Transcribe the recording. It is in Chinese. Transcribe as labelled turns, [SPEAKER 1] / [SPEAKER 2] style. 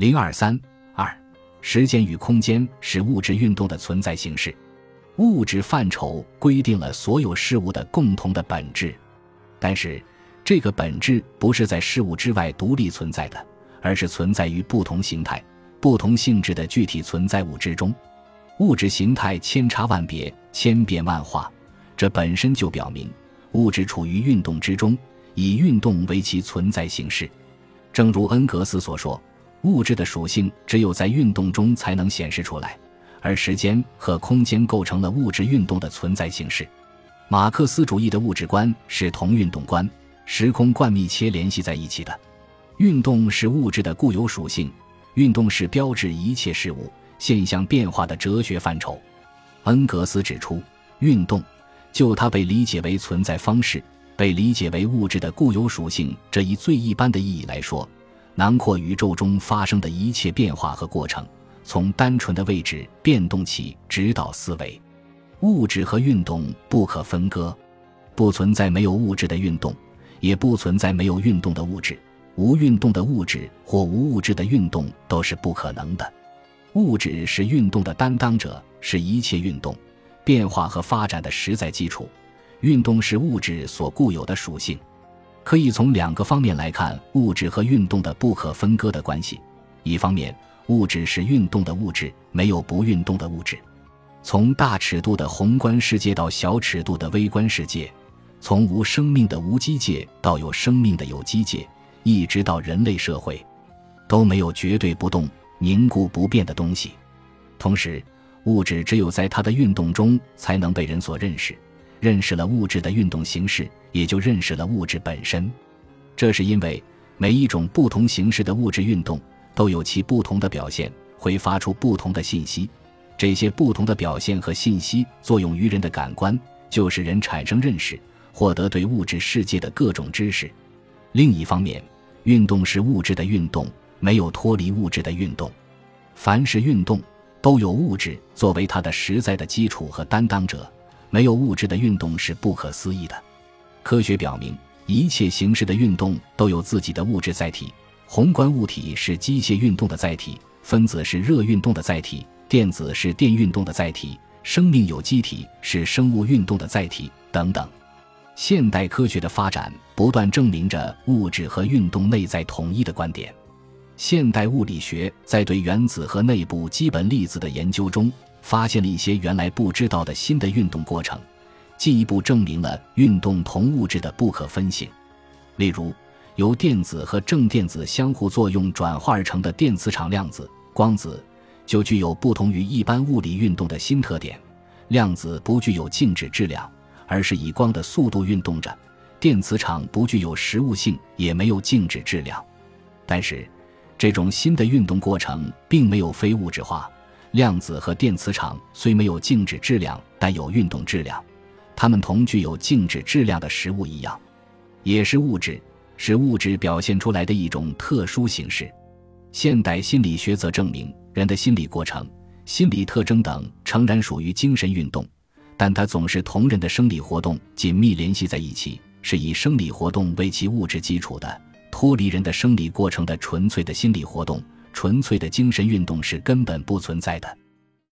[SPEAKER 1] 零二三二，时间与空间是物质运动的存在形式。物质范畴规定了所有事物的共同的本质，但是这个本质不是在事物之外独立存在的，而是存在于不同形态、不同性质的具体存在物之中。物质形态千差万别、千变万化，这本身就表明物质处于运动之中，以运动为其存在形式。正如恩格斯所说。物质的属性只有在运动中才能显示出来，而时间和空间构成了物质运动的存在形式。马克思主义的物质观是同运动观、时空观密切联系在一起的。运动是物质的固有属性，运动是标志一切事物现象变化的哲学范畴。恩格斯指出，运动就它被理解为存在方式、被理解为物质的固有属性这一最一般的意义来说。囊括宇宙中发生的一切变化和过程，从单纯的位置变动起，指导思维。物质和运动不可分割，不存在没有物质的运动，也不存在没有运动的物质。无运动的物质或无物质的运动都是不可能的。物质是运动的担当者，是一切运动、变化和发展的实在基础。运动是物质所固有的属性。可以从两个方面来看物质和运动的不可分割的关系。一方面，物质是运动的物质，没有不运动的物质。从大尺度的宏观世界到小尺度的微观世界，从无生命的无机界到有生命的有机界，一直到人类社会，都没有绝对不动、凝固不变的东西。同时，物质只有在它的运动中才能被人所认识。认识了物质的运动形式，也就认识了物质本身。这是因为每一种不同形式的物质运动都有其不同的表现，会发出不同的信息。这些不同的表现和信息作用于人的感官，就使人产生认识，获得对物质世界的各种知识。另一方面，运动是物质的运动，没有脱离物质的运动。凡是运动，都有物质作为它的实在的基础和担当者。没有物质的运动是不可思议的。科学表明，一切形式的运动都有自己的物质载体。宏观物体是机械运动的载体，分子是热运动的载体，电子是电运动的载体，生命有机体是生物运动的载体等等。现代科学的发展不断证明着物质和运动内在统一的观点。现代物理学在对原子和内部基本粒子的研究中。发现了一些原来不知道的新的运动过程，进一步证明了运动同物质的不可分性。例如，由电子和正电子相互作用转化而成的电磁场量子、光子，就具有不同于一般物理运动的新特点。量子不具有静止质量，而是以光的速度运动着；电磁场不具有实物性，也没有静止质量。但是，这种新的运动过程并没有非物质化。量子和电磁场虽没有静止质量，但有运动质量。它们同具有静止质量的实物一样，也是物质，是物质表现出来的一种特殊形式。现代心理学则证明，人的心理过程、心理特征等诚然属于精神运动，但它总是同人的生理活动紧密联系在一起，是以生理活动为其物质基础的。脱离人的生理过程的纯粹的心理活动。纯粹的精神运动是根本不存在的。